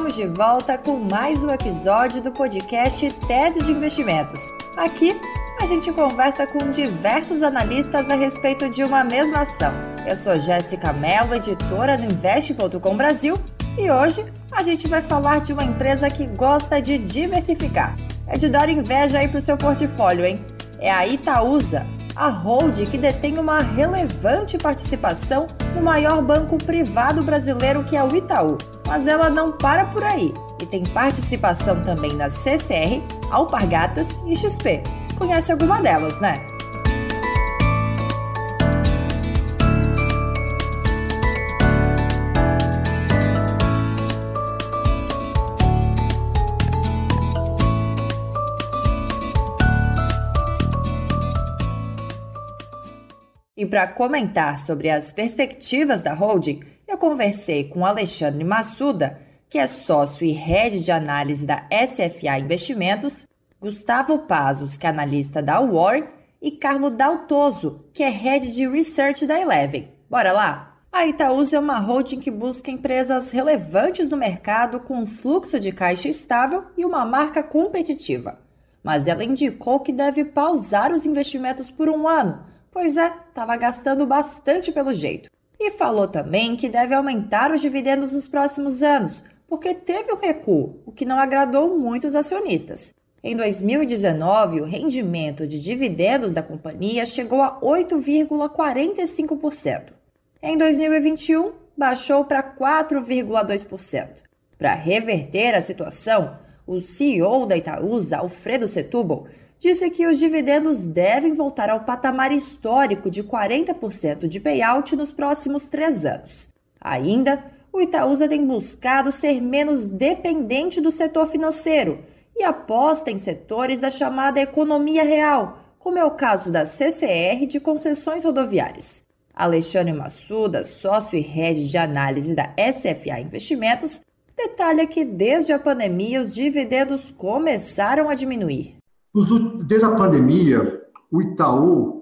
Estamos de volta com mais um episódio do podcast Tese de Investimentos. Aqui a gente conversa com diversos analistas a respeito de uma mesma ação. Eu sou Jéssica Mello, editora do Investe.com Brasil, e hoje a gente vai falar de uma empresa que gosta de diversificar. É de dar inveja aí pro seu portfólio, hein? É a Itaúsa, a holding que detém uma relevante participação no maior banco privado brasileiro que é o Itaú. Mas ela não para por aí e tem participação também na CCR, Alpargatas e XP. Conhece alguma delas, né? E para comentar sobre as perspectivas da holding, eu conversei com Alexandre Massuda, que é sócio e head de análise da SFA Investimentos, Gustavo Pazos, que é analista da Warren, e Carlo Daltoso, que é head de research da Eleven. Bora lá? A Itaúsa é uma holding que busca empresas relevantes no mercado com um fluxo de caixa estável e uma marca competitiva. Mas ela indicou que deve pausar os investimentos por um ano Pois é, estava gastando bastante pelo jeito. E falou também que deve aumentar os dividendos nos próximos anos, porque teve um recuo, o que não agradou muito os acionistas. Em 2019, o rendimento de dividendos da companhia chegou a 8,45%. Em 2021, baixou para 4,2%. Para reverter a situação, o CEO da Itaúsa, Alfredo Setúbal, disse que os dividendos devem voltar ao patamar histórico de 40% de payout nos próximos três anos. Ainda, o Itaúsa tem buscado ser menos dependente do setor financeiro e aposta em setores da chamada economia real, como é o caso da CCR de concessões rodoviárias. Alexandre Massuda, sócio e rege de análise da SFA Investimentos, detalha que desde a pandemia os dividendos começaram a diminuir. Desde a pandemia, o Itaú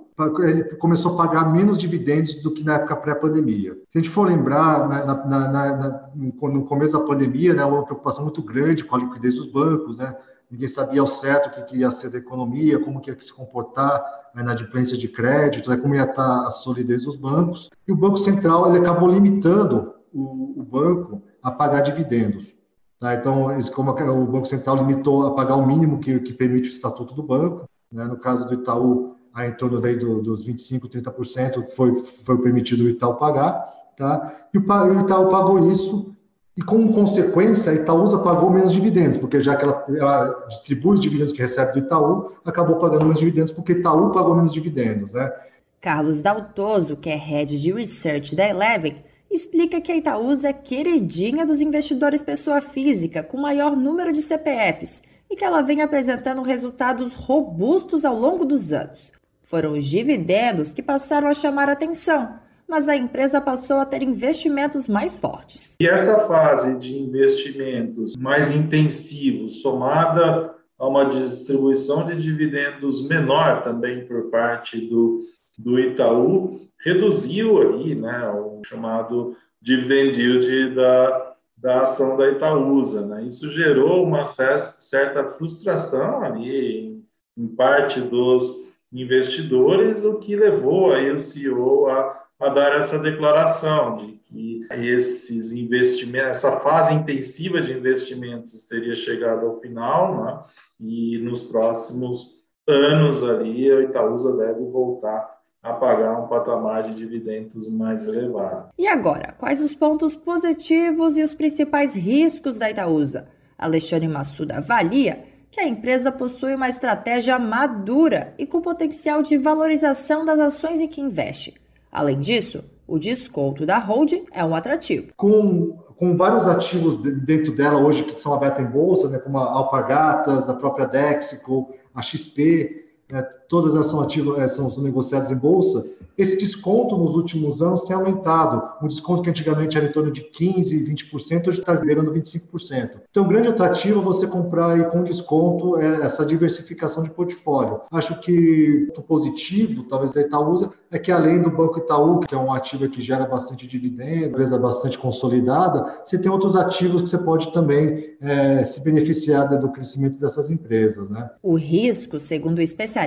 começou a pagar menos dividendos do que na época pré-pandemia. Se a gente for lembrar, na, na, na, no começo da pandemia, né, uma preocupação muito grande com a liquidez dos bancos, né? ninguém sabia ao certo o que, que ia ser da economia, como que ia se comportar né, na adimplência de crédito, né, como ia estar a solidez dos bancos. E o Banco Central ele acabou limitando o, o banco a pagar dividendos. Tá? Então, como o Banco Central limitou a pagar o mínimo que, que permite o estatuto do banco, né? no caso do Itaú, a em torno daí do, dos 25%, 30% foi, foi permitido o Itaú pagar, tá? e o, o Itaú pagou isso, e como consequência, a Itaúsa pagou menos dividendos, porque já que ela, ela distribui os dividendos que recebe do Itaú, acabou pagando menos dividendos, porque Itaú pagou menos dividendos. Né? Carlos Daltoso, que é head de research da Eleven, explica que a Itaúsa é queridinha dos investidores pessoa física, com maior número de CPFs, e que ela vem apresentando resultados robustos ao longo dos anos. Foram os dividendos que passaram a chamar a atenção, mas a empresa passou a ter investimentos mais fortes. E essa fase de investimentos mais intensivos, somada a uma distribuição de dividendos menor também por parte do, do Itaú, reduziu aí, né, chamado dividend yield da, da ação da Itaúsa, né? Isso gerou uma certa frustração ali em, em parte dos investidores, o que levou aí o CEO a, a dar essa declaração de que esses investimentos, essa fase intensiva de investimentos teria chegado ao final, né? E nos próximos anos ali a Itaúsa deve voltar a pagar um patamar de dividendos mais elevado. E agora, quais os pontos positivos e os principais riscos da Itaúsa? Alexandre Massuda avalia que a empresa possui uma estratégia madura e com potencial de valorização das ações em que investe. Além disso, o desconto da holding é um atrativo. Com, com vários ativos dentro dela hoje que são abertos em bolsa, né, como a Alpagatas, a própria Dexico, a XP, é, todas elas são, ativas, é, são, negociadas em bolsa, esse desconto nos últimos anos tem aumentado. Um desconto que antigamente era em torno de 15%, 20%, hoje está virando 25%. Então, grande atrativo você comprar aí com desconto é essa diversificação de portfólio. Acho que o positivo, talvez, da Itaúsa, é que além do Banco Itaú, que é um ativo que gera bastante dividendo, empresa bastante consolidada, você tem outros ativos que você pode também é, se beneficiar do crescimento dessas empresas. Né? O risco, segundo o especialista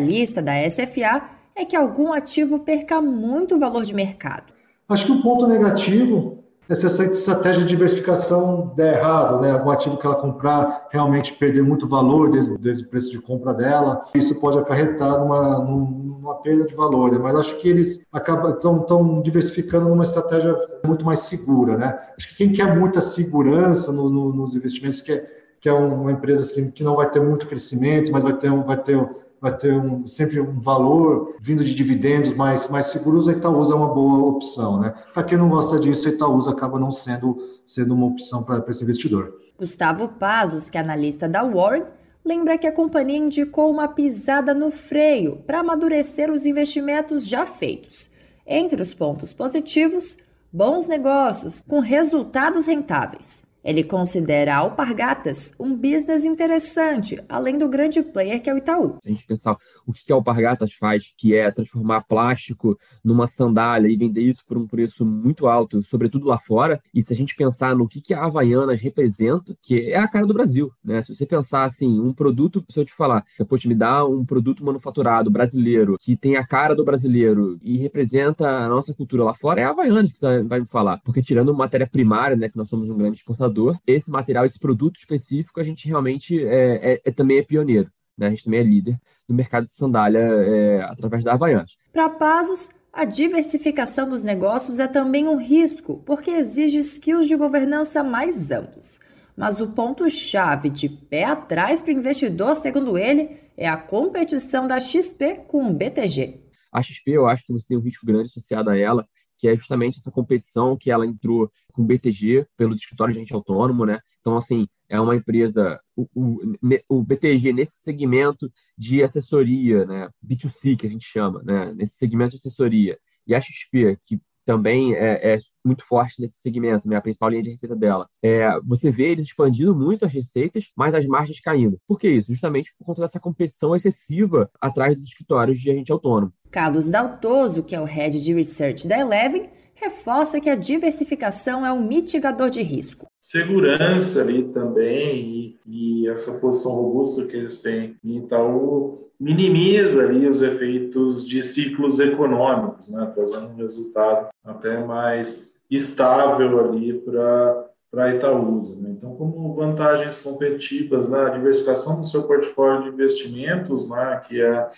da SFA, é que algum ativo perca muito valor de mercado. Acho que o um ponto negativo é se essa estratégia de diversificação der errado, né? Algum ativo que ela comprar realmente perder muito valor desde, desde o preço de compra dela, isso pode acarretar numa, numa perda de valor. Né? Mas acho que eles acabam estão diversificando numa estratégia muito mais segura, né? Acho que quem quer muita segurança no, no, nos investimentos quer, quer uma empresa assim, que não vai ter muito crescimento, mas vai ter, vai ter vai ter um, sempre um valor vindo de dividendos mais, mais seguros, a Itaúsa é uma boa opção. Né? Para quem não gosta disso, a Itaúsa acaba não sendo, sendo uma opção para esse investidor. Gustavo Pazos, que é analista da Warren, lembra que a companhia indicou uma pisada no freio para amadurecer os investimentos já feitos. Entre os pontos positivos, bons negócios com resultados rentáveis. Ele considera a Alpargatas um business interessante, além do grande player que é o Itaú. Se a gente pensar o que a Alpargatas faz, que é transformar plástico numa sandália e vender isso por um preço muito alto, sobretudo lá fora, e se a gente pensar no que a Havaianas representa, que é a cara do Brasil, né? Se você pensar assim, um produto, se eu te falar, pode me dar um produto manufaturado brasileiro, que tem a cara do brasileiro e representa a nossa cultura lá fora, é a Havaianas que você vai me falar. Porque tirando matéria primária, né, que nós somos um grande exportador, esse material, esse produto específico, a gente realmente é, é, é também é pioneiro. Né? A gente também é líder no mercado de sandália é, através da Havaianas. Para Pazos, a diversificação dos negócios é também um risco, porque exige skills de governança mais amplos. Mas o ponto-chave de pé atrás para o investidor, segundo ele, é a competição da XP com o BTG. A XP, eu acho que você tem um risco grande associado a ela, que é justamente essa competição que ela entrou com o BTG pelos escritórios de agente autônomo, né? Então, assim, é uma empresa, o, o, o, BTG nesse segmento de assessoria, né? B2C que a gente chama, né? Nesse segmento de assessoria. E a XP, que também é, é, muito forte nesse segmento, né? a principal linha de receita dela. É, você vê eles expandindo muito as receitas, mas as margens caindo. Por que isso? Justamente por conta dessa competição excessiva atrás dos escritórios de agente autônomo. Carlos Daltoso, que é o head de research da Eleven, reforça que a diversificação é um mitigador de risco. Segurança ali também e, e essa posição robusta que eles têm em Itaú minimiza ali os efeitos de ciclos econômicos, né, trazendo um resultado até mais estável ali para para Itaúsa. Né? Então, como vantagens competitivas na né, diversificação do seu portfólio de investimentos, né, que é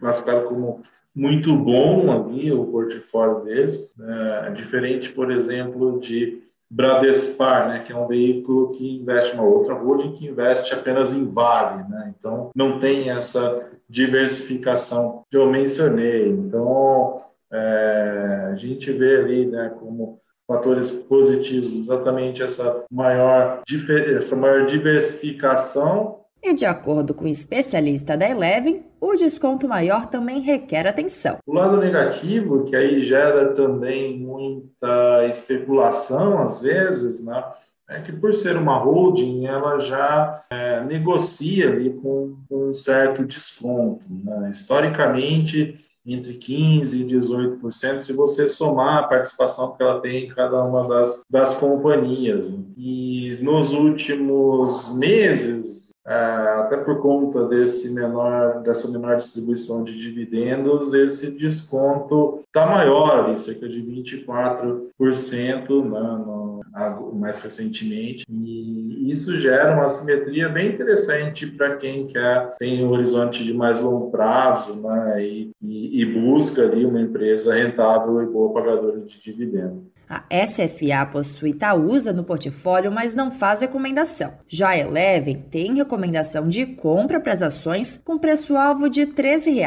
classificado como muito bom ali o portfólio deles, né, diferente, por exemplo, de Bradespar, né, que é um veículo que investe uma outra holding que investe apenas em Vale, né? Então não tem essa diversificação que eu mencionei. Então é, a gente vê ali, né, como fatores positivos, exatamente essa maior, essa maior diversificação. E de acordo com o especialista da Eleven, o desconto maior também requer atenção. O lado negativo, que aí gera também muita especulação às vezes, né? É que por ser uma holding, ela já é, negocia ali com, com, um certo desconto. Né? Historicamente, entre 15% e 18%, se você somar a participação que ela tem em cada uma das, das companhias. E nos últimos meses, até por conta desse menor, dessa menor distribuição de dividendos, esse desconto está maior, cerca de 24% né, no, mais recentemente, e isso gera uma simetria bem interessante para quem quer tem um horizonte de mais longo prazo né, e, e, e busca ali uma empresa rentável e boa pagadora de dividendos. A SFA possui Itaúsa no portfólio, mas não faz recomendação. Já a Eleven tem recomendação de compra para as ações com preço-alvo de R$ 13.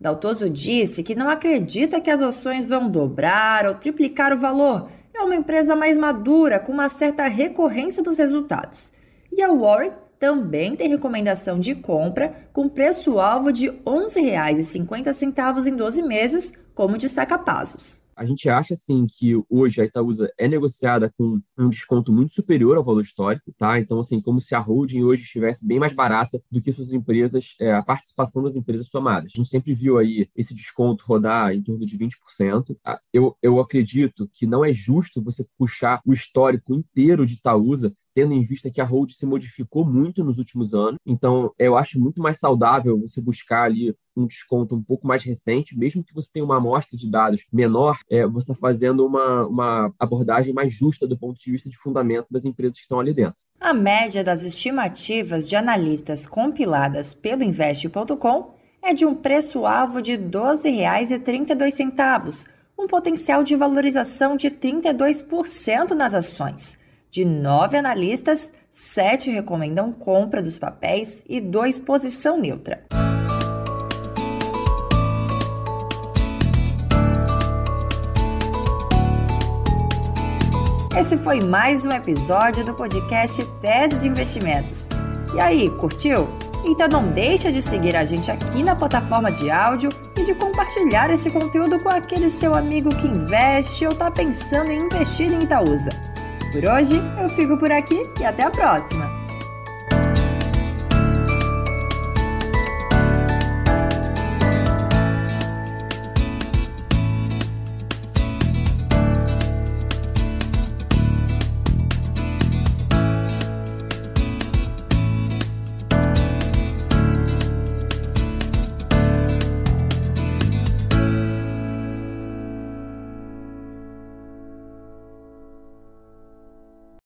Daltoso disse que não acredita que as ações vão dobrar ou triplicar o valor, é uma empresa mais madura, com uma certa recorrência dos resultados. E a Warren também tem recomendação de compra com preço-alvo de R$ 11,50 em 12 meses, como destaca Pasos. A gente acha, assim, que hoje a Itaúsa é negociada com um desconto muito superior ao valor histórico, tá? Então, assim, como se a holding hoje estivesse bem mais barata do que suas empresas, é, a participação das empresas somadas. A gente sempre viu aí esse desconto rodar em torno de 20%. Ah, eu, eu acredito que não é justo você puxar o histórico inteiro de Itaúsa tendo em vista que a hold se modificou muito nos últimos anos. Então, eu acho muito mais saudável você buscar ali um desconto um pouco mais recente, mesmo que você tenha uma amostra de dados menor, é, você está fazendo uma, uma abordagem mais justa do ponto de vista de fundamento das empresas que estão ali dentro. A média das estimativas de analistas compiladas pelo Investe.com é de um preço-alvo de R$ 12,32, um potencial de valorização de 32% nas ações. De nove analistas, sete recomendam compra dos papéis e dois posição neutra. Esse foi mais um episódio do podcast Tese de Investimentos. E aí, curtiu? Então não deixa de seguir a gente aqui na plataforma de áudio e de compartilhar esse conteúdo com aquele seu amigo que investe ou está pensando em investir em Itaúsa. Por hoje, eu fico por aqui e até a próxima!